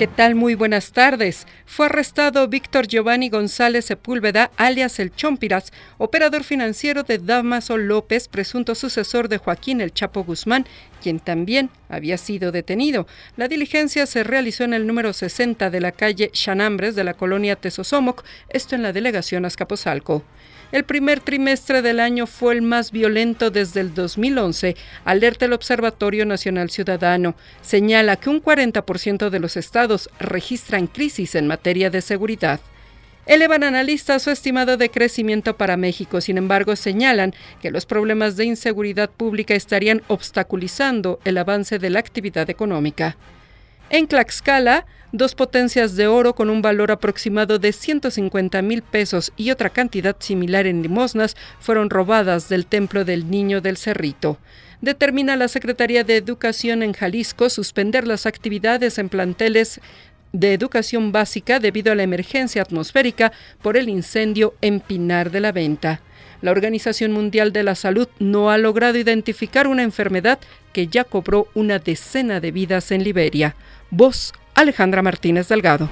¿Qué tal? Muy buenas tardes. Fue arrestado Víctor Giovanni González Sepúlveda, alias el Chompiras, operador financiero de Damaso López, presunto sucesor de Joaquín El Chapo Guzmán, quien también había sido detenido. La diligencia se realizó en el número 60 de la calle Chanambres de la colonia Tesosomoc, esto en la delegación Azcapotzalco. El primer trimestre del año fue el más violento desde el 2011, alerta el Observatorio Nacional Ciudadano. Señala que un 40% de los estados registran crisis en materia de seguridad. Elevan analistas su estimado de crecimiento para México, sin embargo señalan que los problemas de inseguridad pública estarían obstaculizando el avance de la actividad económica. En Tlaxcala, dos potencias de oro con un valor aproximado de 150 mil pesos y otra cantidad similar en limosnas fueron robadas del Templo del Niño del Cerrito. Determina la Secretaría de Educación en Jalisco suspender las actividades en planteles de educación básica debido a la emergencia atmosférica por el incendio en Pinar de la Venta. La Organización Mundial de la Salud no ha logrado identificar una enfermedad que ya cobró una decena de vidas en Liberia. Voz Alejandra Martínez Delgado.